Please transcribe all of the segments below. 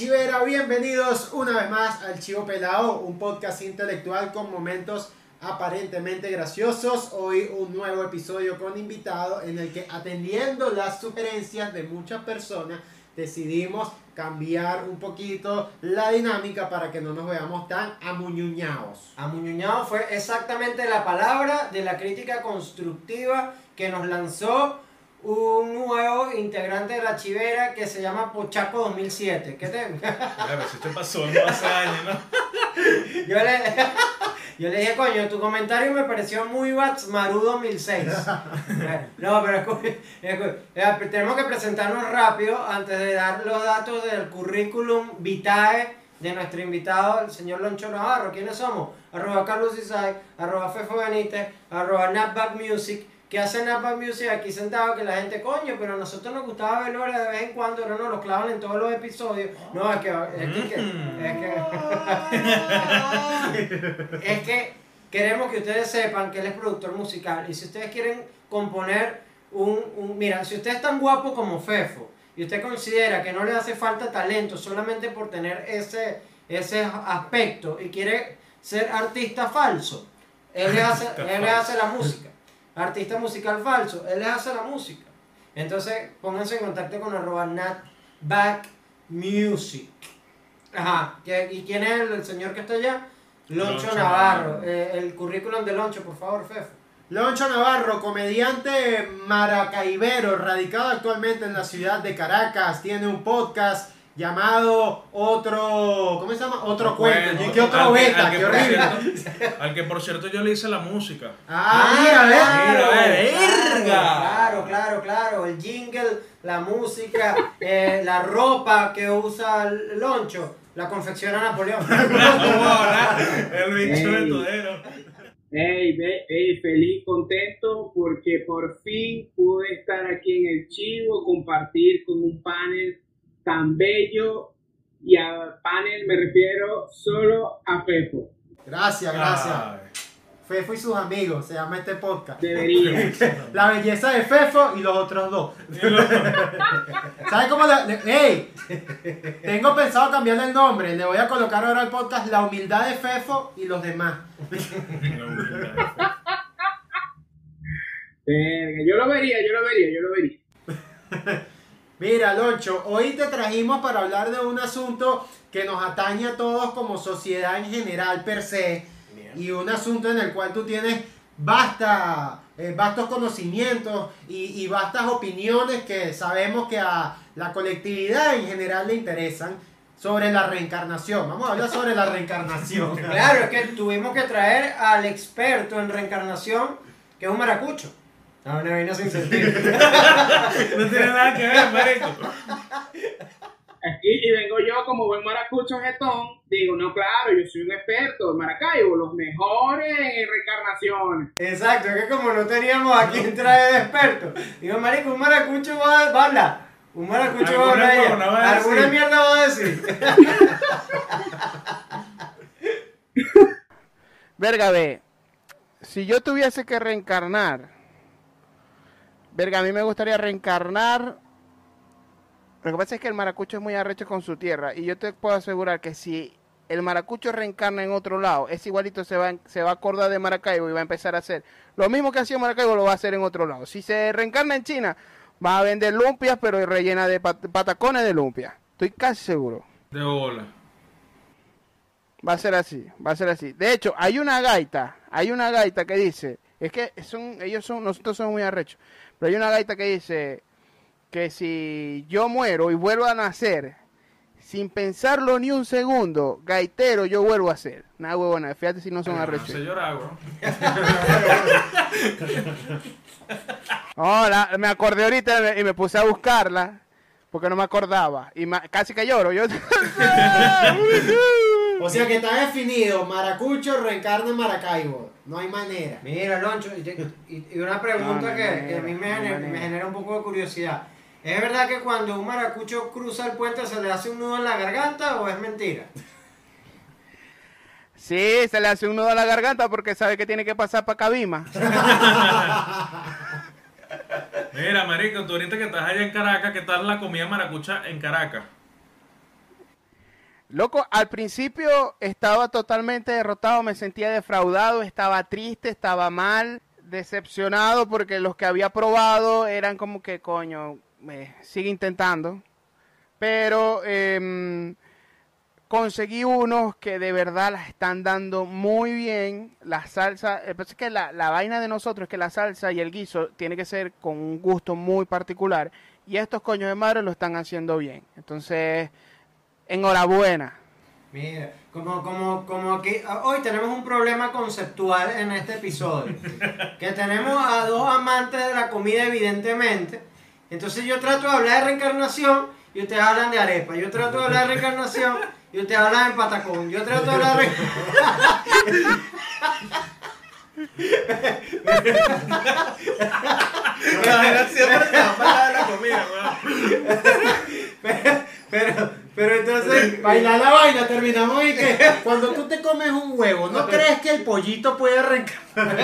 Chivera? Bienvenidos una vez más al Chivo Pelado, un podcast intelectual con momentos aparentemente graciosos. Hoy un nuevo episodio con invitado en el que atendiendo las sugerencias de muchas personas decidimos cambiar un poquito la dinámica para que no nos veamos tan amuñuñados. Amuñuñado fue exactamente la palabra de la crítica constructiva que nos lanzó un nuevo integrante de la chivera que se llama Pochaco 2007. ¿Qué te.? Claro, si te pasó no hace años, ¿no? Yo le, yo le dije, coño, tu comentario me pareció muy Batsmaru 2006. No, pero eh, tenemos que presentarnos rápido antes de dar los datos del currículum vitae de nuestro invitado, el señor Loncho Navarro. ¿Quiénes somos? Arroba Carlos Isai, arroba Fefo Benítez, arroba Napback Music. ¿Qué hace Napback Music aquí sentado? Que la gente, coño, pero a nosotros nos gustaba verlo de vez en cuando, pero no los clavan en todos los episodios. No, es que... Es que, es que es que queremos que ustedes sepan que él es productor musical y si ustedes quieren componer un, un- mira, si usted es tan guapo como Fefo y usted considera que no le hace falta talento solamente por tener ese, ese aspecto y quiere ser artista falso, él le hace, él le hace la música. Artista musical falso, él les hace la música. Entonces, pónganse en contacto con arroba Music. Ajá, ¿qué- ¿y quién es el, el señor que está allá? Loncho, Loncho Navarro. Navarro. Eh, el currículum de Loncho, por favor, Fefo. Loncho Navarro, comediante maracaibero, radicado actualmente en la ciudad de Caracas, tiene un podcast llamado Otro, ¿cómo se llama? Otro cuento. Bueno, ¿Y qué otro al que- beta? al que Qué por horrible. cierto- Al que por cierto yo le hice la música. Ah, mira, ve, claro, verga. claro, claro, claro. El jingle, la música, eh, la ropa que usa el Loncho, la confecciona Napoleón. El bicho de Ey. todero. Hey, hey, feliz, contento porque por fin pude estar aquí en el Chivo, compartir con un panel tan bello y a panel me refiero solo a Fefo. Gracias, gracias. Ay. Fefo y sus amigos, se llama este podcast. Debería. La belleza de Fefo y los otros dos. ¿Sabes cómo? le- le- ¡Ey! Tengo pensado cambiarle el nombre. Le voy a colocar ahora al podcast La humildad de Fefo y los demás. Verga, yo lo vería, yo lo vería, yo lo vería. Mira, Loncho, hoy te trajimos para hablar de un asunto que nos atañe a todos como sociedad en general per se y un asunto en el cual tú tienes vasta, eh, vastos conocimientos y, y vastas opiniones que sabemos que a la colectividad en general le interesan sobre la reencarnación. Vamos a hablar sobre la reencarnación. Claro, es que tuvimos que traer al experto en reencarnación, que es un maracucho. No, una vaina sin sentido. No tiene nada que ver, marico. Aquí, y vengo yo como buen maracucho jetón, digo, no, claro, yo soy un experto en Maracaibo, los mejores en reencarnaciones. Exacto, es que como no teníamos a quien traer de experto, digo, marico, un maracucho va, va a hablar. Un maracucho va a hablar. ella. huevona va a Alguna decir. mierda va a decir. Verga, ve. Si yo tuviese que reencarnar, verga, a mí me gustaría reencarnar. Lo que pasa es que el maracucho es muy arrecho con su tierra. Y yo te puedo asegurar que si el maracucho reencarna en otro lado, es igualito, se va, se va a acordar de Maracaibo y va a empezar a hacer lo mismo que hacía Maracaibo, lo va a hacer en otro lado. Si se reencarna en China, va a vender lumpias, pero rellena de pat- patacones de lumpia. Estoy casi seguro. De bola. Va a ser así, va a ser así. De hecho, hay una gaita, hay una gaita que dice, es que son, ellos son, nosotros somos muy arrechos, pero hay una gaita que dice que si yo muero y vuelvo a nacer, sin pensarlo ni un segundo, gaitero yo vuelvo a ser. Nada huevona, fíjate si no son arrechos. Se llora, bro. Hola, me acordé ahorita y me, puse a buscarla, porque no me acordaba, y casi que lloro, yo... O sea que está definido, Maracucho reencarna en Maracaibo. No hay manera. Mira, Loncho, y, una pregunta No, no hay que, que a mí no genera, me genera un poco de curiosidad. ¿Es verdad que cuando un maracucho cruza el puente se le hace un nudo en la garganta o es mentira? Sí, se le hace un nudo a la garganta porque sabe que tiene que pasar para Cabima. Mira, marico, tú ahorita que estás allá en Caracas, ¿qué tal la comida maracucha en Caracas? Loco, al principio estaba totalmente derrotado, me sentía defraudado, estaba triste, estaba mal, decepcionado porque los que había probado eran como que, coño, eh, sigue intentando. Pero em, conseguí unos que de verdad las están dando muy bien. La salsa, el es que la, la vaina de nosotros es que la salsa y el guiso tiene que ser con un gusto muy particular. Y estos coños de madre lo están haciendo bien. Entonces, enhorabuena. Mira, como, como, como aquí, hoy tenemos un problema conceptual en este episodio. Que tenemos a dos amantes de la comida, evidentemente. Entonces yo trato de hablar de reencarnación y ustedes hablan de arepa. Yo trato de hablar de reencarnación y ustedes hablan de patacón. Yo trato de hablar de siempre se va a hablar de la comida, weón. pero, pero, pero entonces... Bailar la vaina, terminamos y que cuando tú te comes un huevo, ¿no crees que el pollito puede reencarnar?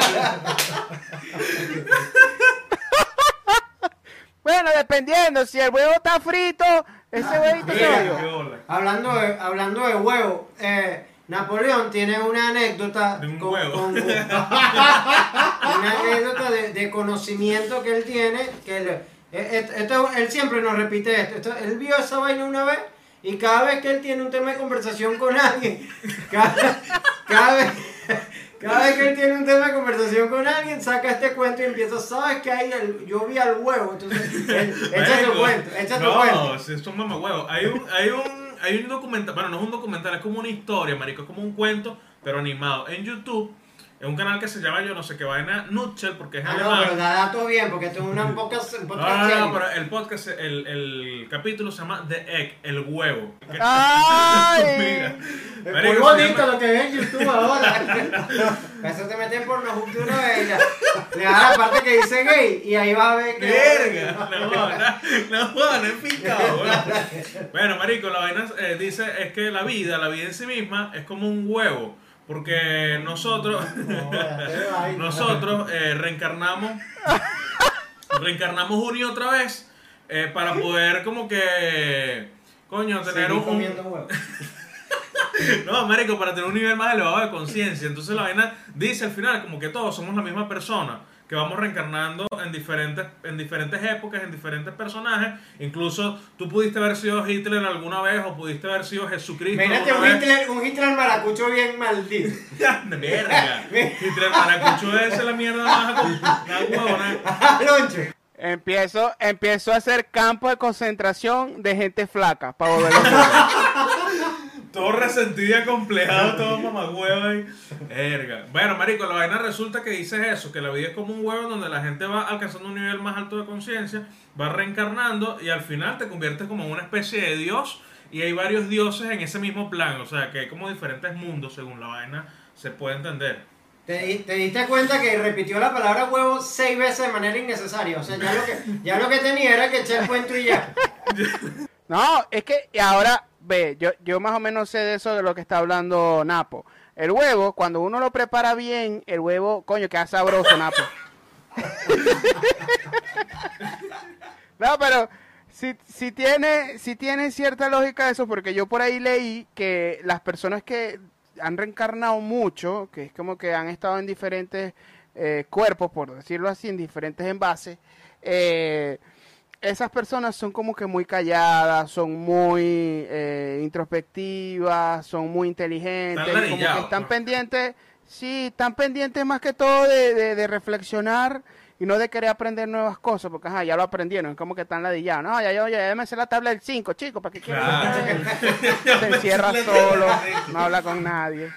Bueno, dependiendo, si el huevo está frito, ese huevito se bola. Hablando de, hablando de huevo, eh, Napoleón tiene una anécdota De un con- huevo. con- una anécdota de, de conocimiento que él tiene, que él, eh, esto, él siempre nos repite esto, esto- él vio esa vaina una vez y cada vez que él tiene un tema de conversación con alguien, cada, cada vez, cada vez que él tiene un tema de conversación con alguien, saca este cuento y empieza, ¿sabes qué hay? El- yo vi al huevo, entonces, echa tu cuento, echa tu no, cuento. si es un mamahuevo. Hay un, hay un, hay un documental, bueno, no es un documental, es como una historia, marico, es como un cuento, pero animado. En YouTube, en un canal que se llama yo no sé qué vaina, Nutshell, porque es Ah, no, pero da datos bien, porque esto es una podcast, un No, podcast no, no, pero el podcast, el, el capítulo se llama The Egg, el huevo. ¡Ay! Mira. Es Marico, muy bonito llama- lo que ve en YouTube ahora. Eso te meten por los hooks de ya. Le da la parte que dice gay y ahí va a ver que. Verga, no no jodas, no es picado. Bueno, marico, la vaina eh, dice es que la vida, la vida en sí misma es como un huevo, porque nosotros, nosotros eh, reencarnamos, reencarnamos una y otra vez eh, para poder como que, coño, tener Seguir un, no, marico, para tener un nivel más elevado de conciencia. Entonces la vaina dice al final como que todos somos la misma persona, que vamos reencarnando en diferentes, en diferentes épocas, en diferentes personajes. Incluso tú pudiste haber sido Hitler alguna vez o pudiste haber sido Jesucristo. Imagínate un vez. Hitler, un Hitler maracucho bien maldito. Verga. Hitler maracucho ese la mierda más huevona. Empiezo, empiezo a hacer campo de concentración de gente flaca para volverlo a Todo resentido y acomplejado, todo mamagüevo ahí. Verga. Bueno, marico, la vaina resulta que dices eso, que la vida es como un huevo donde la gente va alcanzando un nivel más alto de conciencia, va reencarnando y al final te conviertes como en una especie de dios y hay varios dioses en ese mismo plan, o sea, que hay como diferentes mundos según la vaina se puede entender. Te, di- te diste cuenta que repitió la palabra huevo seis veces de manera innecesaria. O sea, ya lo que, ya lo que tenía era que echar el cuento y ya. No, es que y ahora, ve, yo, yo más o menos sé de eso de lo que está hablando Napo. El huevo, cuando uno lo prepara bien, el huevo, coño, queda sabroso, Napo. no, pero si, si tiene, si tiene cierta lógica eso, porque yo por ahí leí que las personas que han reencarnado mucho, que es como que han estado en diferentes eh, cuerpos, por decirlo así, en diferentes envases, eh, esas personas son como que muy calladas, son muy eh, introspectivas, son muy inteligentes, Están como que están pendientes, sí, están pendientes más que todo de, de- de reflexionar y no de querer aprender nuevas cosas, porque ajá, ya lo aprendieron, es como que están ladillados, no, ya, ya, ya, ya me sé la tabla del 5, chicos, ¿para qué quieren? Claro. Se encierra solo, no habla con nadie.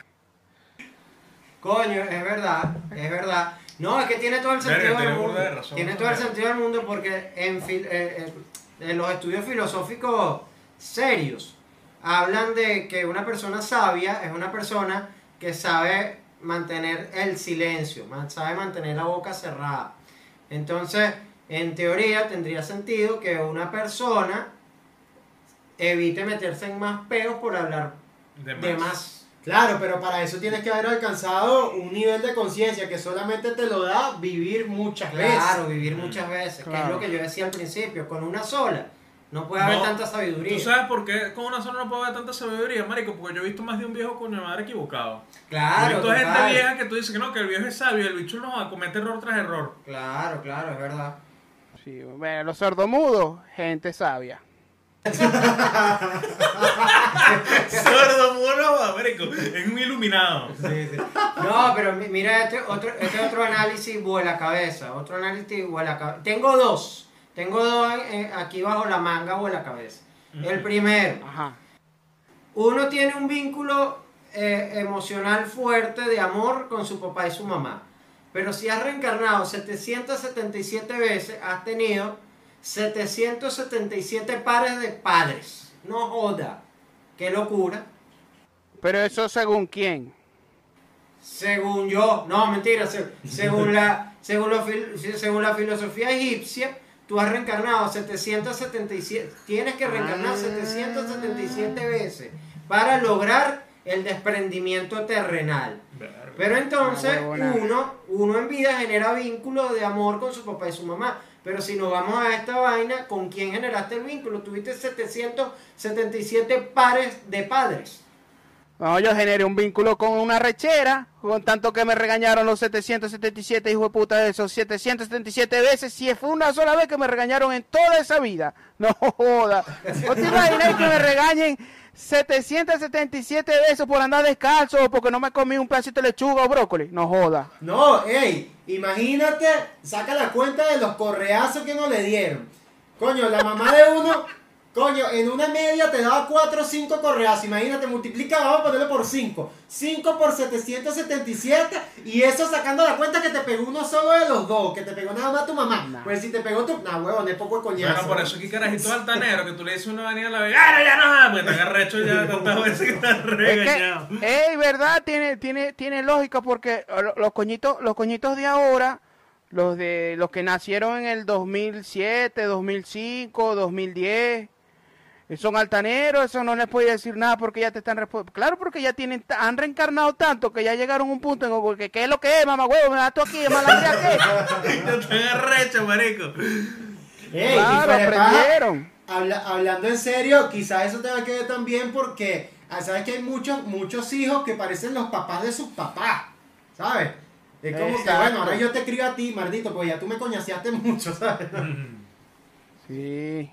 Coño, es verdad, es verdad. No, es que tiene todo el Verga, sentido del tiene mundo. burda de razón, Tiene todo el sentido del mundo porque en, fil- eh, eh, en los estudios filosóficos serios hablan de que una persona sabia es una persona que sabe mantener el silencio, man- sabe mantener la boca cerrada. Entonces, en teoría tendría sentido que una persona evite meterse en más peos por hablar de más. Claro, pero para eso tienes que haber alcanzado un nivel de conciencia que solamente te lo da vivir muchas Claro, veces. vivir muchas veces, que es Claro. lo que yo decía al principio, con una sola No puede haber No, tanta sabiduría. ¿Tú sabes por qué con una sola no puede haber tanta sabiduría, marico? Porque yo he visto más de un viejo coño de madre equivocado. He Claro, visto gente vieja que tú dices que no, que el viejo es sabio y el bicho no va a cometer error tras error. Claro, claro, es verdad. Sí, bueno, los sordomudos, gente sabia. Sordo, mono, marico. Es un iluminado. No, pero mi- mira este otro, este otro análisis vuela cabeza. Otro análisis vuela cabeza. Tengo dos. Tengo dos eh, aquí bajo la manga vuela cabeza. El primero, Ajá. uno tiene un vínculo eh, emocional fuerte de amor con su papá y su mamá. Pero si has reencarnado 777 veces, has tenido 777 pares de padres. No joda. Qué locura. Pero eso según quién. Según yo, no, mentira, se- según, la, según, la filosofía egipcia, tú has reencarnado 777, tienes que reencarnar Ah. 777 veces para lograr el desprendimiento terrenal. Pero entonces Ah, uno, uno en vida genera vínculo de amor con su papá y su mamá. Pero si nos vamos a esta vaina, ¿con quién generaste el vínculo? Tuviste 777 pares de padres. No, yo generé un vínculo con una rechera, con tanto que me regañaron los 777 hijos de puta de esos 777 veces, si fue una sola vez que me regañaron en toda esa vida. No joda. ¿No te imaginas que me regañen 777 veces por andar descalzo porque no me comí un pedacito de lechuga o brócoli? No joda. No, ey, imagínate, saca la cuenta de los correazos que no le dieron. Coño, la mamá de uno, coño, en una media te daba 4 o 5 correazos. Imagínate, multiplica, vamos a ponerle por 5. 5 por 777 y eso sacando la cuenta que te pegó uno solo de los dos, que te pegó nada más tu mamá. Nah. Pues si te pegó tu... Nah, huevón, es poco de coñazo. Bueno, por eso aquí carajitos altaneros que tú le dices una vaina a la vez, ¡ah, no, ya no! Porque están arrechos ya tantas veces que están Es regañados. que, ey, verdad, tiene, tiene, tiene lógica porque lo- los coñitos, los coñitos de ahora, los de los que nacieron en el 2007, 2005, 2010, eh, son altaneros, eso no les puede decir nada porque ya te están respondiendo. Claro, porque ya tienen, han reencarnado tanto que ya llegaron a un punto en que, ¿qué es lo que es, mamá huevo? Me das tú aquí, malandría qué. Ya están arrechos, marico. Ey, y Claro, paja, aprendieron. habla- hablando en serio, quizás eso tenga que ver también porque, ah, ¿sabes que hay muchos, muchos hijos que parecen los papás de sus papás? ¿Sabes? Es como que, Exacto. bueno, ahora yo te crío a ti, maldito, pues ya tú me coñaseaste mucho, ¿sabes? Sí,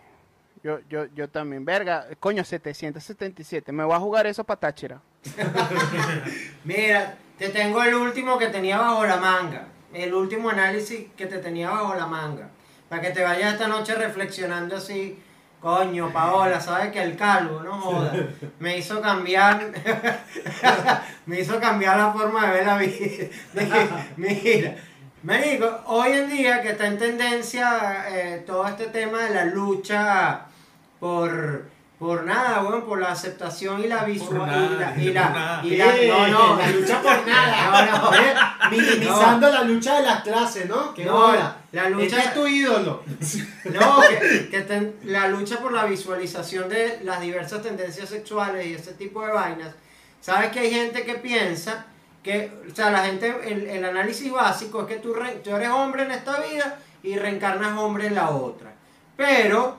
yo, yo, yo también. Verga, coño, 777. Me voy a jugar eso para Táchira. Mira, te tengo el último que tenía bajo la manga. El último análisis que te tenía bajo la manga. Para que te vayas esta noche reflexionando así. Coño, Paola, sabes que el calvo, no joda. Me hizo cambiar. me hizo cambiar la forma de ver la vida. Mira. Me digo, hoy en día que está en tendencia eh, todo este tema de la lucha por, por nada, bueno, por la aceptación y la visual. y la, y no, no, la lucha por nada. No, no. ¿eh? Minimizando la lucha de las clases, ¿no? Que No, la lucha- Este es tu ídolo. No, que, que ten- la lucha por la visualización de las diversas tendencias sexuales y ese tipo de vainas. Sabes que hay gente que piensa que, o sea, la gente, el, el análisis básico es que tú, re- tú eres hombre en esta vida y reencarnas hombre en la otra. Pero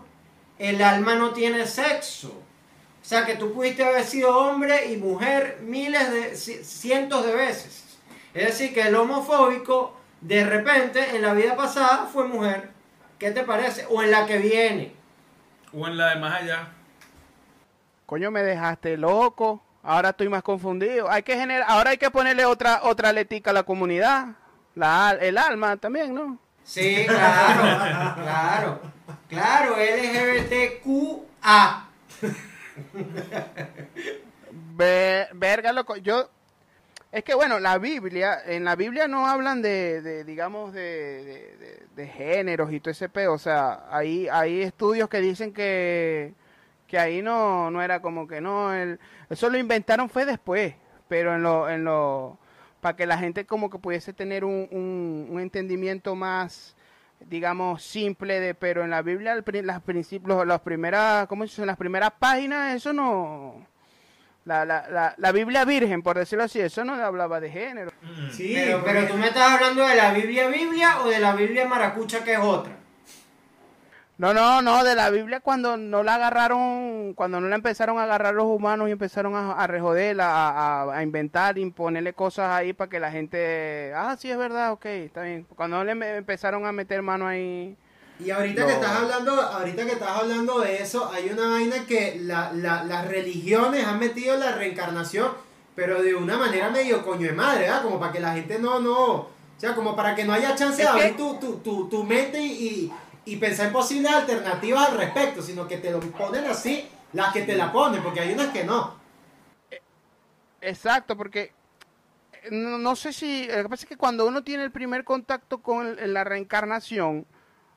el alma no tiene sexo. O sea, que tú pudiste haber sido hombre y mujer miles de, ci- cientos de veces. Es decir, que el homofóbico de repente en la vida pasada fue mujer. ¿Qué te parece? O en la que viene. O en la de más allá. Coño, me dejaste loco. Ahora estoy más confundido. Hay que generar, ahora hay que ponerle otra otra letica a la comunidad. La, el alma también, ¿no? Sí, claro, claro, claro, LGBTQA. Ve- verga, loco. Yo. Es que bueno, la Biblia, en la Biblia no hablan de, de, digamos, de, de, de- de géneros y todo ese peo. O sea, hay, hay estudios que dicen que, que ahí no, no era como que no. El, eso lo inventaron fue después. Pero en lo, en lo, para que la gente como que pudiese tener un, un, un entendimiento más, digamos, simple de, pero en la Biblia, las principios, las primeras, ¿cómo se dice? Las primeras páginas, eso no, la, la, la, la Biblia virgen, por decirlo así, eso no hablaba de género. Sí, Pero, pero tú me estás hablando de la Biblia Biblia o de la Biblia Maracucha que es otra. No, no, no, de la Biblia cuando no la agarraron, cuando no la empezaron a agarrar los humanos y empezaron a, a rejoderla, a, a- a inventar y ponerle cosas ahí para que la gente, ah, sí es verdad, ok, está bien. Cuando le me- empezaron a meter mano ahí, Y ahorita No. que estás hablando, ahorita que estás hablando de eso, hay una vaina que la- la- las religiones han metido la reencarnación, pero de una manera medio coño de madre, ¿verdad? Como para que la gente no, no, o sea, como para que no haya chance de que- abrir tu, tu, tu, tu mente y, y, pensar en posibles alternativas al respecto, sino que te lo ponen así, las que te la ponen, porque hay unas que no. Exacto, porque eh, no, sé si, lo que pasa es que cuando uno tiene el primer contacto con la reencarnación,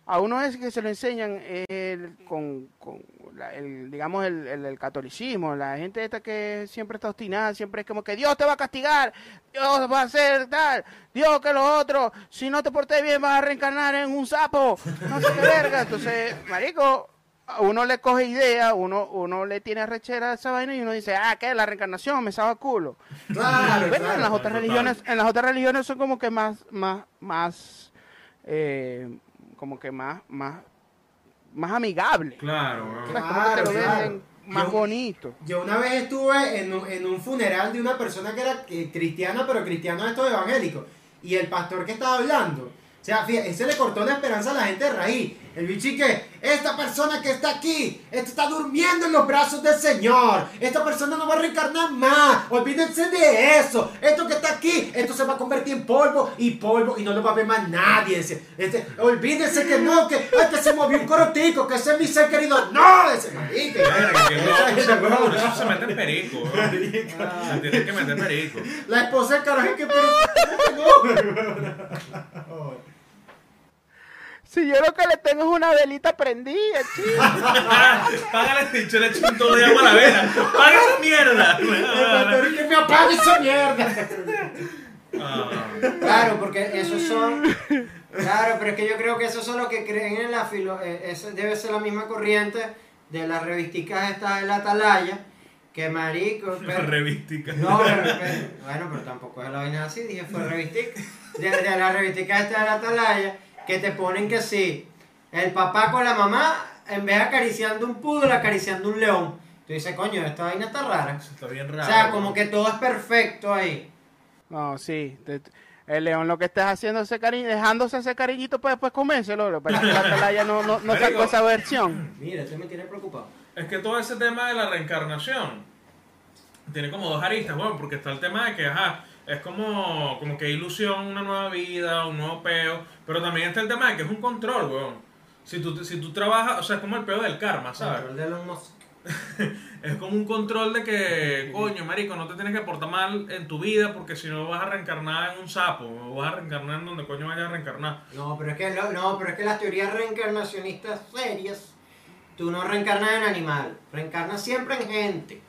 a uno es que se lo enseñan el- con, con la- el, digamos, el, el- el catolicismo, la gente esta que siempre está obstinada, siempre es como que Dios te va a castigar, Dios va a hacer tal, Dios que lo otro, si no te portes bien vas a reencarnar en un sapo, no sé qué verga, entonces, marico, uno le coge idea, uno, uno le tiene arrechera a esa vaina y uno dice, ah, ¿qué? La reencarnación, me sabe culo. Claro, Bueno, en las otras religiones, en las otras religiones son como que más, más, más, eh, como que más, más, más amigables. Claro, O weón. sea, como que te lo Claro, claro. venden más Yo- bonito. Yo una vez estuve en un, en un funeral de una persona que era eh, cristiana, pero cristiano de estos evangélicos. Y el pastor que estaba hablando, o sea, fíjate, ese le cortó la esperanza a la gente de raíz. El bichi que, esta persona que está aquí, esta está durmiendo en los brazos del Señor. Esta persona no va a reencarnar más. Olvídense de eso. Esto que está aquí, esto se va a convertir en polvo y polvo y no lo va a ver más nadie. Dice, este, olvídense que no, que, ay, que se movió un corotico, que ese es mi ser querido. No, ese marica. Eso se mete en perico. Se tiene que meter perico. La esposa del carajo que pero no. Si yo lo que le tengo es una velita prendida, chico. Págale dicho, le echo un todo de agua a la vela. Paga esa mierda. El que me apague esa mierda. Ah, Claro, porque esos son. Claro, pero es que yo creo que esos son los que creen en la filo. eh, Eso debe ser la misma corriente de las revisticas estas de la atalaya. Que marico. pero- revística. No, pero, pero- bueno, pero tampoco es la vaina así, dije fue revistica. De, de la revistica esta de la atalaya, que te ponen que sí, el papá con la mamá, en vez de acariciando un poodle, acariciando un león. Tú dices, coño, esta vaina está rara. Eso está bien O raro. sea, como que todo es perfecto ahí. No, sí. te- el león lo que estás haciendo ese cariño, dejándose ese cariñito para después comérselo. Pero la atalaya no, no, no sacó esa versión. Mira, este me tiene preocupado. Es que todo ese tema de la reencarnación tiene como dos aristas, bueno, porque está el tema de que, ajá, es como, como que ilusión, una nueva vida, un nuevo peo, pero también está el tema de que es un control, weón. Si tú, si tú trabajas, o sea, es como el peo del karma, ¿sabes? Control de Elon Musk. Es como un control de que, coño, marico, no te tienes que portar mal en tu vida porque si no vas a reencarnar en un sapo, o vas a reencarnar en donde coño vayas a reencarnar. No, pero es que lo- no, pero es que las teorías reencarnacionistas serias, tú no reencarnas en animal, reencarnas siempre en gente.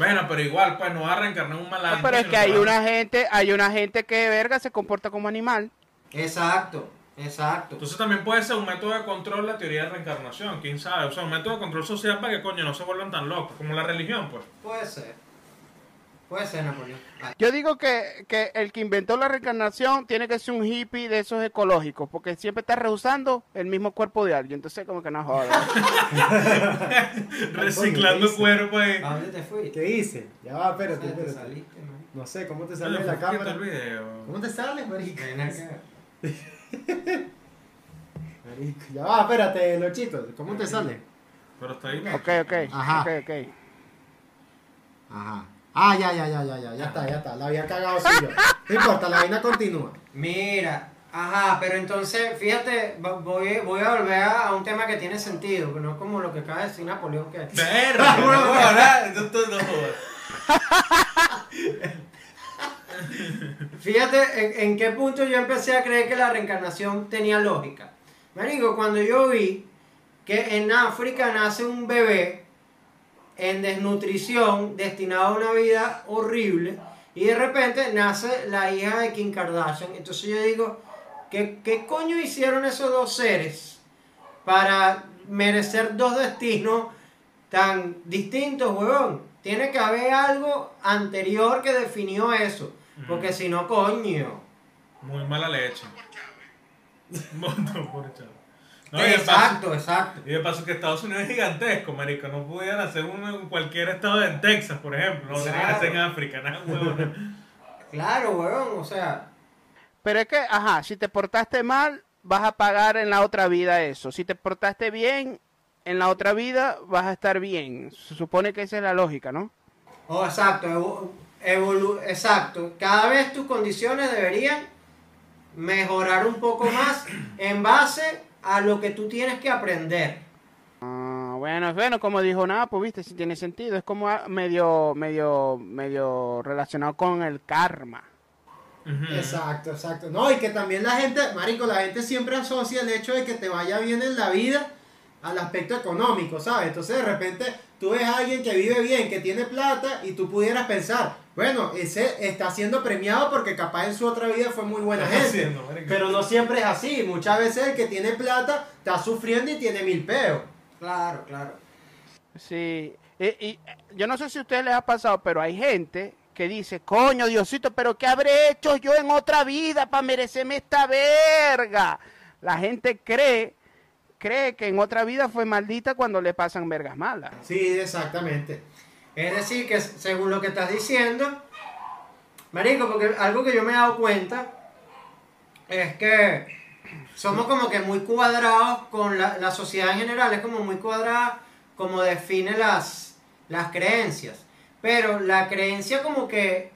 Bueno, pero igual, pues no vas a reencarnar en un No, malandro. pero es que hay una gente, hay una gente que verga se comporta como animal. Exacto, exacto. Entonces también puede ser un método de control la teoría de reencarnación, quién sabe. O sea, un método de control social para que coño no se vuelvan tan locos, como la religión, pues. Puede ser. Puede ser, Napoleón. Ay, Yo digo que, que el que inventó la reencarnación tiene que ser un hippie de esos ecológicos, porque siempre está rehusando el mismo cuerpo de alguien. Entonces, como que no joda. Reciclando cuerpo ahí. ¿A dónde te fuiste? ¿Qué hice? Ya va, espérate, Te espérate. saliste, man. No sé, ¿cómo te sale la cámara? el video. ¿Cómo te sale, marica? Ven acá. Marico, Ya va, espérate, Lochito. ¿Cómo te sale? Pero está ahí. ok, ok, Ajá. ok, ok. Ajá. Ah, ya, ya, ya, ya, ya, ya está, ya está. La había cagado sí yo. No importa, la vaina continúa. Mira, ajá, pero entonces, fíjate, vo- voy, voy a volver a, a un tema que tiene sentido, no como lo que acaba de decir Napoleón, que Verga, no, ahora, no, no. Fíjate en, en qué punto yo empecé a creer que la reencarnación tenía lógica. Marico, cuando yo vi que en África nace un bebé en desnutrición, destinado a una vida horrible, y de repente nace la hija de Kim Kardashian. Entonces yo digo, ¿qué, qué coño hicieron esos dos seres para merecer dos destinos tan distintos, huevón? Tiene que haber algo anterior que definió eso. Porque si no, coño. Muy mala leche. Montón por chavo. No, paso- exacto, exacto. Y de paso que Estados Unidos es gigantesco, marico. No pudieran hacer uno en cualquier estado de Texas, por ejemplo. No que hacer en África, nada, huevón. Claro, weón, o sea, Pero es que, ajá, si te portaste mal, vas a pagar en la otra vida eso. Si te portaste bien, en la otra vida vas a estar bien. Se supone que esa es la lógica, ¿no? oh, exacto, evo- evolu- exacto. Cada vez tus condiciones deberían mejorar un poco más en base a lo que tú tienes que aprender. Ah, bueno, bueno, como dijo nada, pues viste, si tiene sentido. Es como ah, medio, medio, medio relacionado con el karma. Exacto, exacto. No, y que también la gente, marico, la gente siempre asocia el hecho de que te vaya bien en la vida al aspecto económico, ¿sabes? Entonces de repente tú ves a alguien que vive bien, que tiene plata, y tú pudieras pensar, bueno, ese está siendo premiado porque capaz en su otra vida fue muy buena Está gente. haciendo. Pero no siempre es así. Muchas veces el que tiene plata está sufriendo y tiene mil peos. Claro, claro. Sí, y, y, yo no sé si a ustedes les ha pasado, pero hay gente que dice, coño, Diosito, pero ¿qué habré hecho yo en otra vida para merecerme esta verga? La gente cree, cree que en otra vida fue maldita cuando le pasan vergas malas. Sí, exactamente. Es decir, que según lo que estás diciendo, Marico, porque algo que yo me he dado cuenta es que somos como que muy cuadrados con la, la sociedad en general, es como muy cuadrada como define las, las creencias. Pero la creencia como que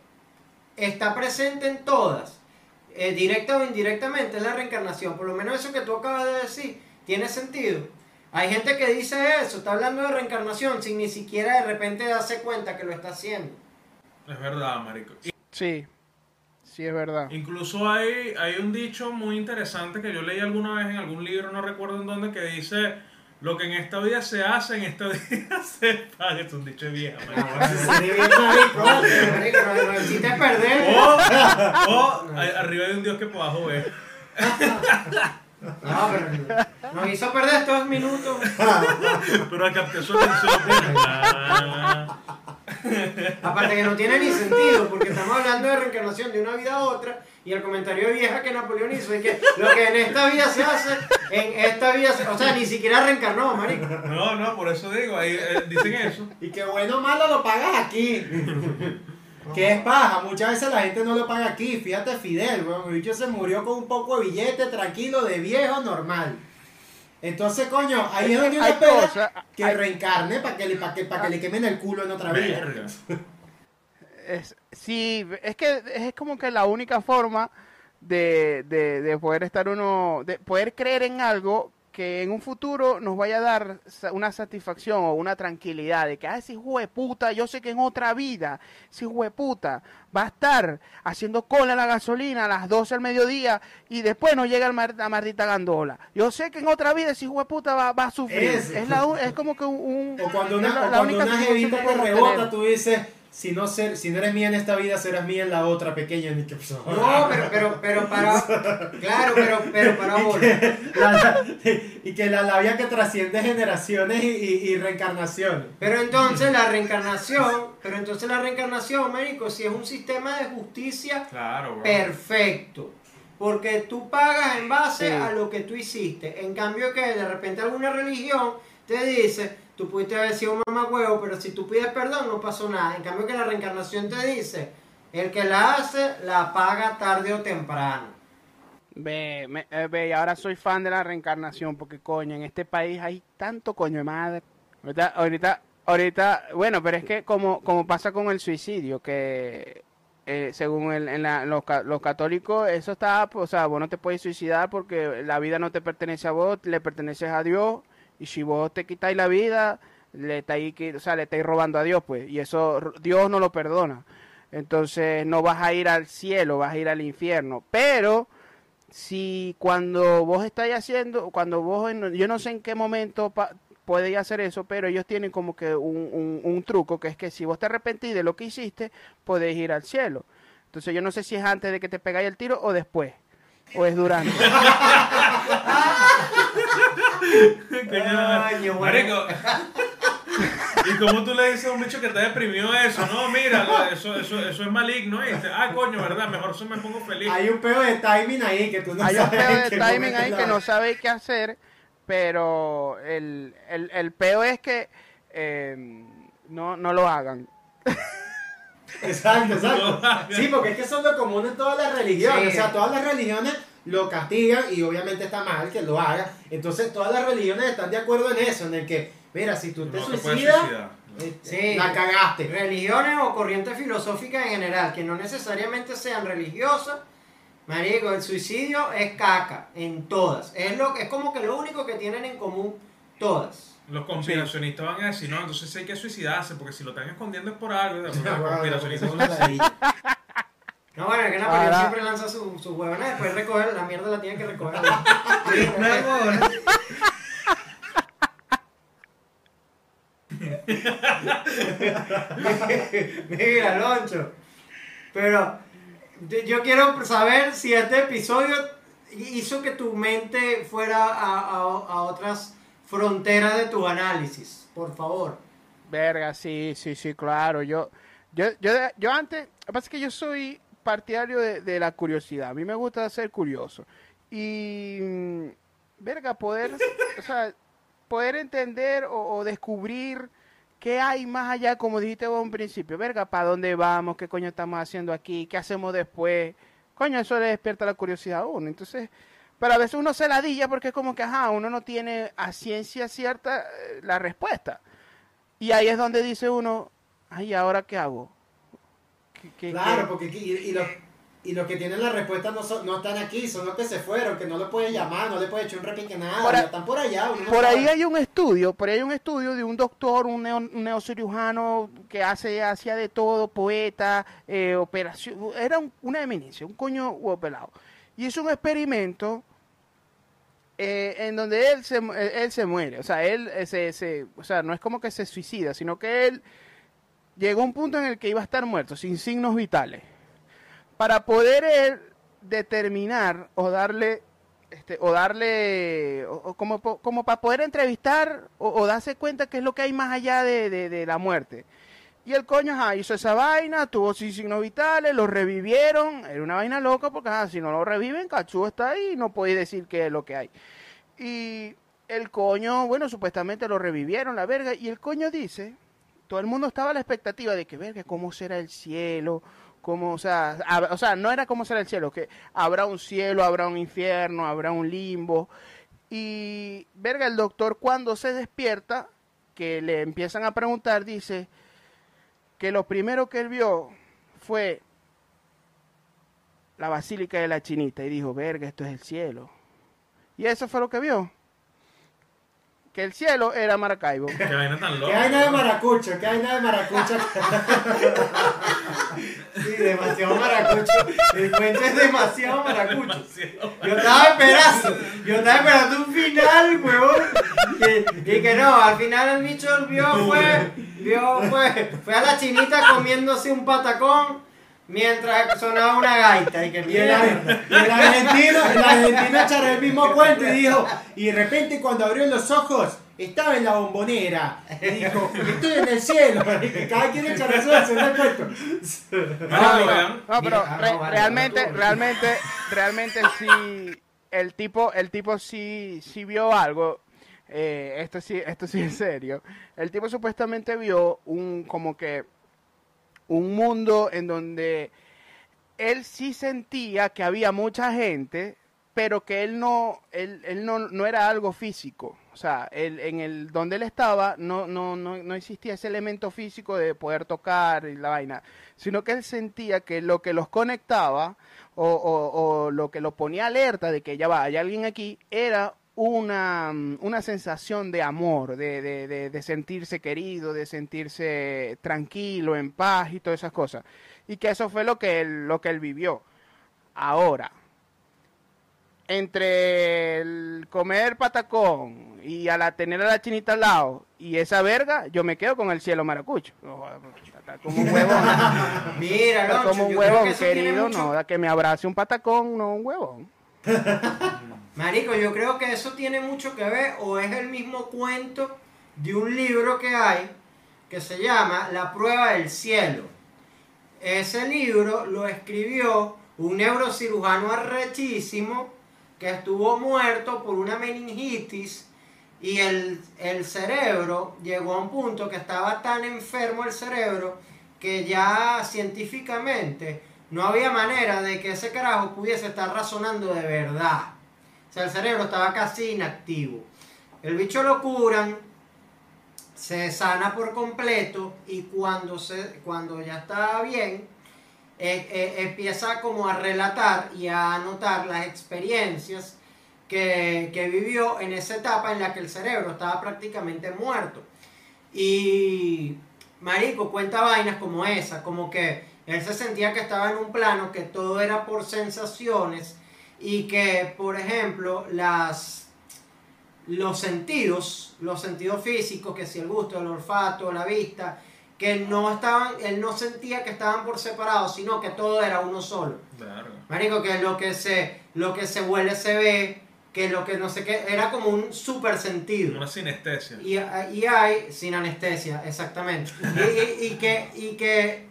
está presente en todas, eh, directa o indirectamente, es la reencarnación. Por lo menos eso que tú acabas de decir tiene sentido. Hay gente que dice eso, está hablando de reencarnación sin ni siquiera de repente darse cuenta que lo está haciendo. Es verdad, marico. Y- Sí, sí es verdad. Incluso hay, hay un dicho muy interesante que yo leí alguna vez en algún libro, no recuerdo en dónde, que dice, lo que en esta vida se hace, en esta vida se paga. Es un dicho no, no existe perder. O, arriba hay un Dios que por abajo ve. No, pero nos hizo perder estos minutos. Pero su atención. Ah, Aparte que no tiene ni sentido, porque estamos hablando de reencarnación de una vida a otra, y el comentario de vieja que Napoleón hizo es que lo que en esta vida se hace, en esta vida se... O sea, ni siquiera reencarnó, marico. No, no, por eso digo, ahí eh, dicen eso. Y que bueno o malo lo pagas aquí. Que es paja, muchas veces la gente no lo paga aquí. Fíjate Fidel, weón, el bicho se murió con un poco de billete, tranquilo, de viejo, normal. Entonces, coño, ahí es donde uno espera que hay- reencarne para que, le, para que, para que le quemen el culo en otra vida. Es, sí, es que es como que la única forma de, de, de poder estar uno, de poder creer en algo que en un futuro nos vaya a dar una satisfacción o una tranquilidad de que, ah, ese hijo de puta, yo sé que en otra vida, ese hijo de puta va a estar haciendo cola la gasolina a las 12 del mediodía y después no llega la maldita gandola. Yo sé que en otra vida ese hijo de puta va, va a sufrir. Es, la es como que un... un- O cuando una, la- o la cuando única una satisfacción jevita que te podemos rebota, tú dices, si no, ser, si no eres mía en esta vida, serás mía en la otra pequeña. Ni que, No, pero, pero, pero para... Claro, pero, pero para y, bola. que la, la- y que la labia que trasciende generaciones y, y, y reencarnaciones. Pero entonces la reencarnación, pero entonces la reencarnación, marico, si es un sistema de justicia Claro, perfecto. Porque tú pagas en base Sí. a lo que tú hiciste. En cambio que de repente alguna religión te dice, tú pudiste haber sido un mamagüevo, pero si tú pides perdón no pasó nada. En cambio que la reencarnación te dice, el que la hace la paga tarde o temprano. Ve, me- eh, ve, ahora soy fan de la reencarnación porque coño, en este país hay tanto coño de madre. Ahorita, ahorita, ahorita, bueno, pero es que como, como pasa con el suicidio, que eh, según el- en la- los, los católicos, eso está, pues, o sea, vos no te puedes suicidar porque la vida no te pertenece a vos, le perteneces a Dios, y si vos te quitáis la vida, le estáis, o sea, le estáis robando a Dios, pues, y eso Dios no lo perdona. Entonces no vas a ir al cielo, vas a ir al infierno. Pero si cuando vos estáis haciendo, cuando vos, yo no sé en qué momento podéis hacer eso, pero ellos tienen como que un, un- un truco, que es que si vos te arrepentís de lo que hiciste, podéis ir al cielo. Entonces yo no sé si es antes de que te pegáis el tiro o después, o es durante. Coño. Marico. ¿Y cómo tú le dices a un bicho que te deprimió eso? No, mira, eso, eso, eso es maligno, ¿viste? Ah, coño, ¿verdad? Mejor se me pongo feliz. Hay un pedo de timing ahí que tú no Hay un sabes. pedo en de qué timing ahí que no sabéis qué hacer, Pero el, el, el peo es que eh, no, no lo hagan. Exacto, exacto. Sí, porque es que eso es lo común en todas las religiones. Sí. O sea, todas las religiones lo castigan y obviamente está mal que lo haga. Entonces, todas las religiones están de acuerdo en eso, en el que, mira, si tú te No te puedes suicidas, eh, Sí. la cagaste. religiones o corrientes filosóficas en general, que no necesariamente sean religiosas, marico, el suicidio es caca en todas. Es, lo, es como que lo único que tienen en común todas. Los conspiracionistas van a decir, no, entonces hay que suicidarse, porque si lo están escondiendo es por algo. Los conspiracionistas eso son. No, bueno, es que Napoleón Ahora- siempre lanza sus su huevones, después recoger, la mierda la tiene que recoger. Mira, Loncho. Pero yo quiero saber si este episodio hizo que tu mente fuera a, a- a otras fronteras de tu análisis. Por favor. Verga, sí, sí, sí, claro. Yo, yo, yo, yo antes, lo que pasa es que yo soy partidario de, la curiosidad. A mí me gusta ser curioso. Y, mm, verga, poder, o sea, poder entender o, o descubrir qué hay más allá, como dijiste vos en principio. Verga, ¿para dónde vamos? ¿Qué coño estamos haciendo aquí? ¿Qué hacemos después? Coño, eso le despierta la curiosidad a uno. Entonces, pero a veces uno se ladilla porque es como que, ajá, uno no tiene a ciencia cierta eh, la respuesta. Y ahí es donde dice uno, ay, ¿ahora qué hago? ¿Qué- qué- Claro, porque aquí- y, y los, y los que tienen la respuesta no, son, no están aquí, son los que se fueron, que no lo puedes llamar, no le puedes echar un repique nada, Por ya a- están por allá. no Por ahí sabe. hay un estudio, por ahí hay un estudio de un doctor, un, neo- un neocirujano que hace, hacía de todo, poeta, eh, operación, era un- una eminencia, un coño huevo pelado. Y hizo un experimento eh, en donde él se, él, él se muere, o sea, él eh, se, se- o sea, no es como que se suicida, sino que él llegó un punto en el que iba a estar muerto, sin signos vitales. Para poder determinar o darle este, o darle, o, como, para poder entrevistar o, darse cuenta qué es lo que hay más allá de, de- de la muerte. Y el coño ajá, hizo esa vaina, tuvo sin signos vitales, lo revivieron, era una vaina loca porque ajá, si no lo reviven, Cachú está ahí y no podéis decir qué es lo que hay. Y el coño, bueno, supuestamente lo revivieron, la verga, y el coño dice, todo el mundo estaba a la expectativa de que, verga, ¿cómo será el cielo? Cómo, o sea, o sea, no era cómo será el cielo, que habrá un cielo, habrá un infierno, habrá un limbo. Y, verga, el doctor cuando se despierta, que le empiezan a preguntar, dice que lo primero que él vio fue la Basílica de la Chinita y dijo, verga, esto es el cielo. Y eso fue lo que vio. Que el cielo era Maracaibo. Qué vaina tan ¿Qué loca. hay nada de maracucho? ¿Qué hay nada de maracucho? Sí, demasiado maracucho. El cuento es demasiado maracucho. Yo estaba esperando, yo estaba esperando un final, huevón. Y, y que no, al final el bicho vio fue, vio fue, fue a la chinita comiéndose un patacón mientras sonaba una gaita. Y que Y el, y el argentino, el argentino echará el mismo cuento y dijo, y de repente cuando abrió los ojos, estaba en la bombonera. Y dijo, estoy en el cielo. Cada quien echará su versión del cuento. No, no, pero Mira, re- no, vale, realmente, no, realmente, realmente sí, el tipo, el tipo sí, sí vio algo. eh, esto sí, esto sí es serio. El tipo supuestamente vio un, como que, un mundo en donde él sí sentía que había mucha gente, pero que él no, él, él no, no era algo físico. O sea, él, en el donde él estaba no, no, no, no existía ese elemento físico de poder tocar y la vaina, sino que él sentía que lo que los conectaba o, o- o lo que lo ponía alerta de que ya va, hay alguien aquí, era una, una sensación de amor, de, de, de, de sentirse querido, de sentirse tranquilo, en paz y todas esas cosas. Y que eso fue lo que él, lo que él vivió. Ahora, entre el comer patacón y a la tener a la chinita al lado y esa verga, yo me quedo con el cielo maracucho. Está como un huevón. Mira, Está como un huevón, querido, no, da que me abrace un patacón, no un huevón. Marico, yo creo que eso tiene mucho que ver o es el mismo cuento de un libro que hay que se llama La prueba del cielo. Ese libro lo escribió un neurocirujano arrechísimo que estuvo muerto por una meningitis Y el, el cerebro llegó a un punto que estaba tan enfermo el cerebro que ya científicamente no había manera de que ese carajo pudiese estar razonando de verdad. O sea, el cerebro estaba casi inactivo. El bicho lo curan, se sana por completo y cuando, se, cuando ya está bien, eh, eh, empieza como a relatar y a anotar las experiencias que, que vivió en esa etapa en la que el cerebro estaba prácticamente muerto. Y Marico cuenta vainas como esa, como que él se sentía que estaba en un plano, que todo era por sensaciones y que, por ejemplo, las, los sentidos, los sentidos físicos, que si el gusto, el olfato, la vista, que no estaban, él no sentía que estaban por separado, sino que todo era uno solo. Claro. Marico, que lo que se, lo que se huele se ve, que lo que no sé qué, era como un super sentido. Una sinestesia. Y, y hay, sin anestesia, exactamente. Y, y- y que, y que,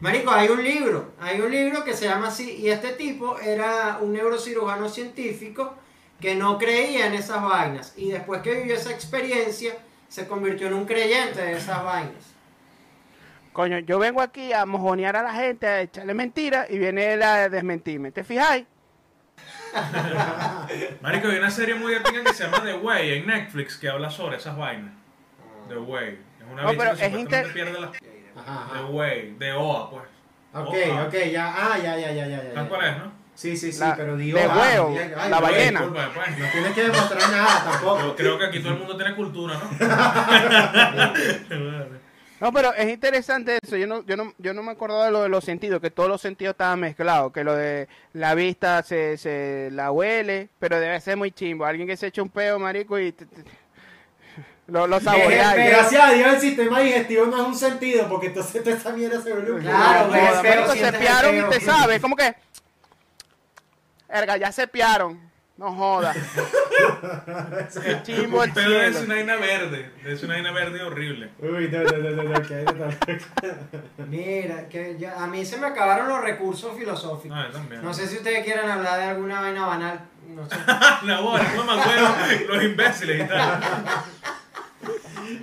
Marico, hay un libro, hay un libro que se llama así, y este tipo era un neurocirujano científico que no creía en esas vainas. Y después que vivió esa experiencia, se convirtió en un creyente de esas vainas. Coño, yo vengo aquí a mojonear a la gente, a echarle mentiras y viene él a desmentirme. ¿Te fijáis? Marico, hay una serie muy épica que se llama The Way en Netflix que habla sobre esas vainas. The Way. Es una No, pero que es inter- pierde la... Ajá, ajá. Way. De OA, pues. Ok, Oa. ok, ya. Ah, ya, ya, ya, ya. ya, ¿Sabes cuál es, no? Sí, sí, sí, La- pero de digo. ah, huevo, la ballena. Disculpa, pues. No tienes que demostrar nada tampoco. Yo creo que aquí todo el mundo tiene cultura, ¿no? No, pero es interesante eso. Yo no, yo no, yo no me acordaba de lo de los sentidos, que todos los sentidos estaban mezclados, que lo de la vista se, se la huele, pero debe ser muy chimbo. Alguien que se echa un peo, marico, y te- te- lo, lo Gracias a Dios el sistema digestivo no es un sentido, porque entonces toda esa mierda se vuelve un Claro, pero sientes se el y te sabes, como que... Erga, ya se piaron. No joda. Qué chimbo el Pero es una vaina verde. Es una vaina verde horrible. Uy, no, no, no, no, que Mira, que ya- a mí se me acabaron los recursos filosóficos. Ah, también. No sé si ustedes quieren hablar de alguna vaina banal. No sé. La bola, no me acuerdo. Los imbéciles y tal.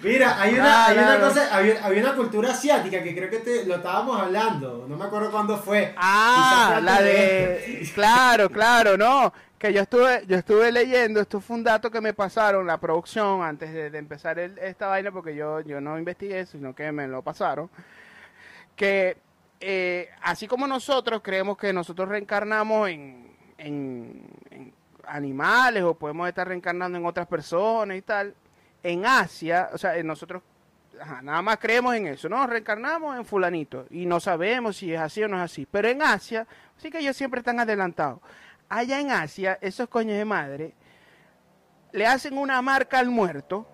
Mira, hay una, Ah, hay una cosa, había, había una cultura asiática que creo que te, lo estábamos hablando, no me acuerdo cuándo fue. Ah, la de... Claro, claro, no. Que yo estuve, yo estuve leyendo, esto fue un dato que me pasaron, la producción, antes de, de empezar el- esta vaina, porque yo, yo no investigué, sino que me lo pasaron. Que eh, así como nosotros creemos que nosotros reencarnamos en, en- en animales o podemos estar reencarnando en otras personas y tal, en Asia, o sea, en nosotros nada más creemos en eso, ¿no? Reencarnamos en fulanito y no sabemos si es así o no es así. Pero en Asia, sí que ellos siempre están adelantados. Allá en Asia, esos coños de madre le hacen una marca al muerto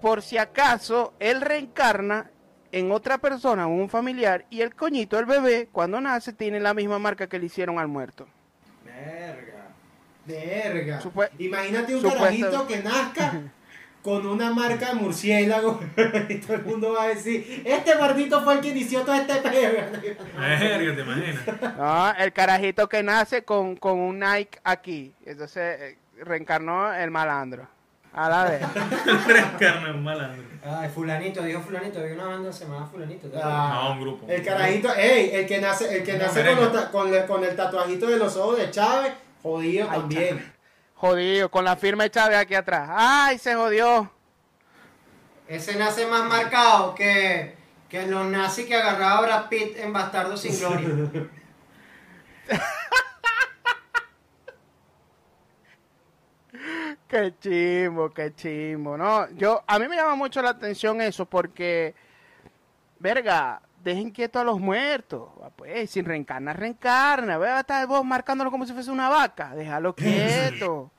por si acaso él reencarna en otra persona, un familiar, y el coñito, el bebé, cuando nace, tiene la misma marca que le hicieron al muerto. Verga. Verga. Supue- Imagínate un supuesto- carajito que nazca con una marca de murciélago y todo el mundo va a decir, este gordito fue el que inició todo este peo. Verga, te imaginas. No, el carajito que nace con, con un Nike aquí. Entonces eh, reencarnó el malandro. A la vez. Reencarna en malandro. Ay, fulanito, dijo fulanito, había una banda llamada fulanito. ¿te Ah, No, un grupo. El carajito, ey, el que nace, el que nace con, merengue. los ta- con, el, con el tatuajito de los ojos de Chávez, jodido Ay, también. Jodido, con la firma de Chávez aquí atrás. ¡Ay, se jodió! Ese nace más marcado que, que los nazis que agarraba a Brad Pitt en Bastardo sin Gloria. Qué chimbo, qué chimbo. No, yo, a mí me llama mucho la atención eso porque, verga, dejen quieto a los muertos. Ah, Pues, sin reencarna, reencarna. Va a estar vos marcándolo como si fuese una vaca. Déjalo quieto.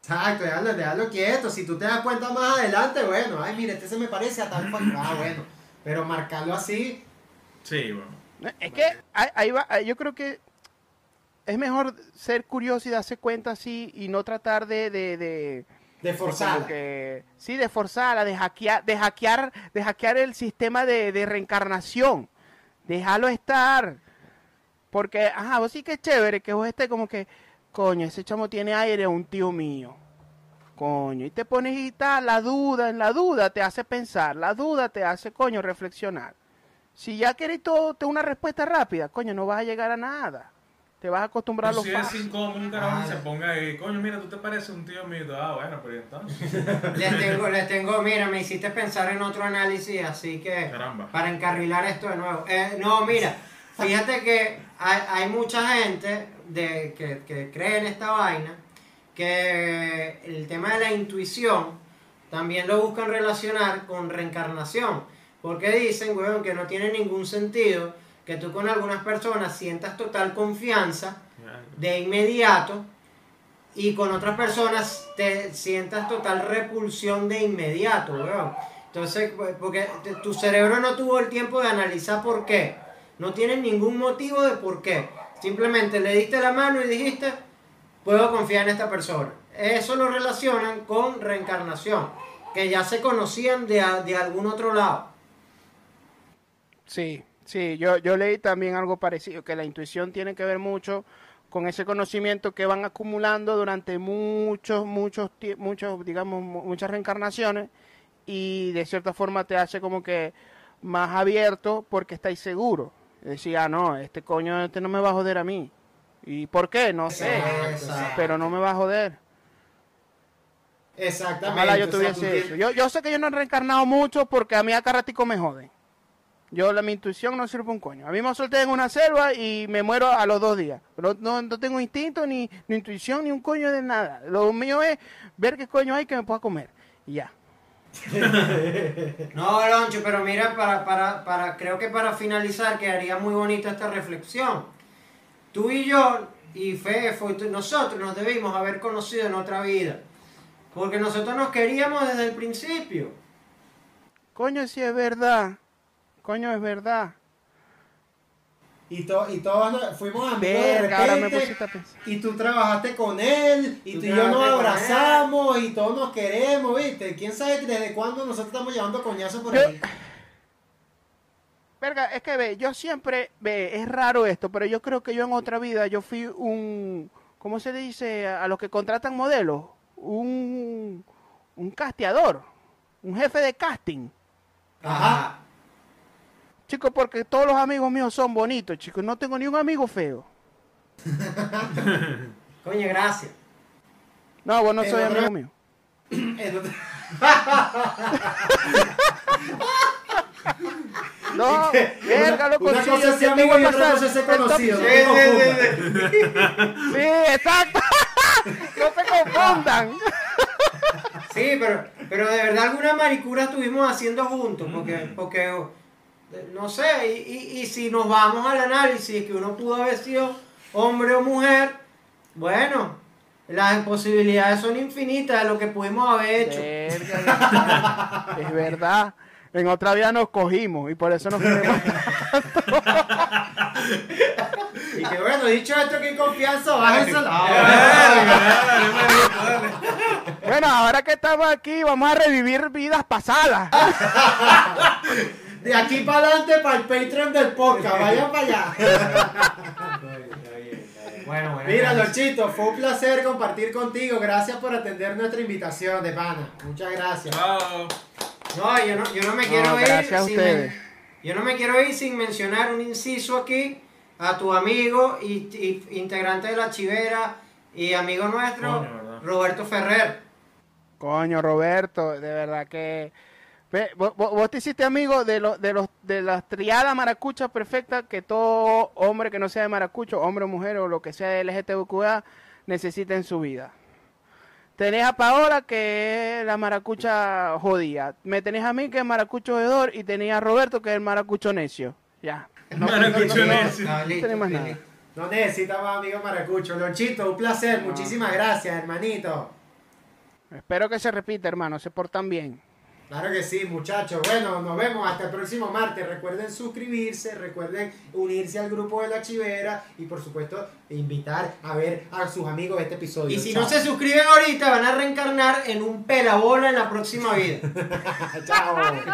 Exacto, déjalo, déjalo quieto. Si tú te das cuenta más adelante, bueno, ay, mire, este se me parece a tal cual. Ah, bueno. Pero marcarlo así, Sí, bueno. No, Es que ahí, va, yo creo que es mejor ser curioso y darse cuenta así y no tratar de, de, de de forzada. que sí, de forzarla, de hackear, de hackear, de hackear el sistema de, de reencarnación. Déjalo estar. Porque, ajá, vos sí que es chévere que vos estés como que, coño, ese chamo tiene aire, un tío mío. Coño, y te pones y tal, la duda, en la duda te hace pensar, la duda te hace, coño, reflexionar. Si ya querés todo, te una respuesta rápida, coño, no vas a llegar a nada. Te vas a acostumbrar a Pero lo si es incómodo un carajo que se ponga ahí, coño, mira, tú te pareces un tío mío. Ah, bueno, pero ¿y entonces. Les tengo, les tengo, mira, me hiciste pensar en otro análisis, así que Caramba. para encarrilar esto de nuevo. Eh, no, mira, fíjate que hay, hay mucha gente de, que, que cree en esta vaina, que el tema de la intuición también lo buscan relacionar con reencarnación. Porque dicen, weón, que no tiene ningún sentido que tú con algunas personas sientas total confianza de inmediato y con otras personas te sientas total repulsión de inmediato, weón. Entonces, porque tu cerebro no tuvo el tiempo de analizar por qué. No tienes ningún motivo de por qué. Simplemente le diste la mano y dijiste, puedo confiar en esta persona. Eso lo relacionan con reencarnación, que ya se conocían de, de algún otro lado. Sí, sí, yo, yo leí también algo parecido, que la intuición tiene que ver mucho con ese conocimiento que van acumulando durante muchos, muchos, muchos, digamos, mu- muchas reencarnaciones y de cierta forma te hace como que más abierto porque estáis seguro. Decía, ah, no, este coño este no me va a joder a mí. ¿Y por qué? No sé, Exacto. pero no me va a joder. Exactamente. Ojalá yo o sea, tuviese tú eso. tienes- Yo, yo sé que yo no he reencarnado mucho porque a mí acá ratico me joden. Yo, la, mi intuición no sirve un coño. A mí me solté en una selva y me muero a los dos días. Pero no, no tengo instinto, ni, ni intuición, ni un coño de nada. Lo mío es ver qué coño hay que me pueda comer. Y ya. No, Loncho, pero mira, para, para, para, creo que para finalizar quedaría muy bonita esta reflexión. Tú y yo, y Fefo, y tú- nosotros nos debimos haber conocido en otra vida. Porque nosotros nos queríamos desde el principio. Coño, si es verdad. Coño, es verdad. Y, to- y todos fuimos amigos de Verga, ahora me repente, pusiste a pensar. y tú trabajaste con él, y Tú tú, y yo nos abrazamos, y todos nos queremos, ¿viste? ¿Quién sabe desde cuándo nosotros estamos llevando coñazos por Yo- ahí? Verga, es que ve, yo siempre, ve, es raro esto, pero yo creo que yo en otra vida yo fui un, ¿cómo se dice? A los que contratan modelos, un, un casteador, un jefe de casting. Ajá. Chicos, porque todos los amigos míos son bonitos, chicos, no tengo ni un amigo feo. Coño, gracias. No, vos no soy amigo mío. No, verga, loco, una sí, cosa es ser amigo y otra cosa es ser conocido. Sí, confundas. sí, exacto. no se confundan. Sí, pero, pero de verdad alguna maricura estuvimos haciendo juntos, porque, porque no sé, y, y- y si nos vamos al análisis que uno pudo haber sido hombre o mujer, bueno, las posibilidades son infinitas de lo que pudimos haber hecho. Verga, es verdad. En otra vida nos cogimos y por eso nos queremos. Y que bueno, dicho esto, que confianza, bájense la Bueno, ahora que estamos aquí, vamos a revivir vidas pasadas. De aquí para adelante, para el Patreon del podcast, vayan para allá. Bueno, bueno. Mira. Lochito, fue un placer compartir contigo. Gracias por atender nuestra invitación de pana. Muchas gracias. No, yo no, yo no me quiero No, ir. gracias a sin ustedes. yo no me quiero ir sin mencionar un inciso aquí a tu amigo y, y integrante de la chivera y amigo nuestro. Roberto Ferrer. Coño, Roberto, de verdad que. Ve, vos, vos- te hiciste amigo de los de los de las triadas maracuchas perfectas que todo hombre que no sea de maracucho, hombre o mujer o lo que sea de LGTBQA necesita en su vida. Tenés a Paola que es la maracucha jodida. Me tenés a mí que es maracucho jodedor y tenés a Roberto que es el maracucho necio. Ya. No, Maracucho no, no, no. necio. Ah, listo, sí, nada. listo. No necesitamos amigos maracucho. Lonchito, un placer. Muchísimas gracias, hermanito. Espero que se repita, hermano. Se portan bien. Claro que sí, muchachos. Bueno, nos vemos hasta el próximo martes. Recuerden suscribirse, recuerden unirse al grupo de la chivera y por supuesto invitar a ver a sus amigos este episodio. Y si Chao. no se suscriben ahorita, van a reencarnar en un pelabola en la próxima vida. Chao.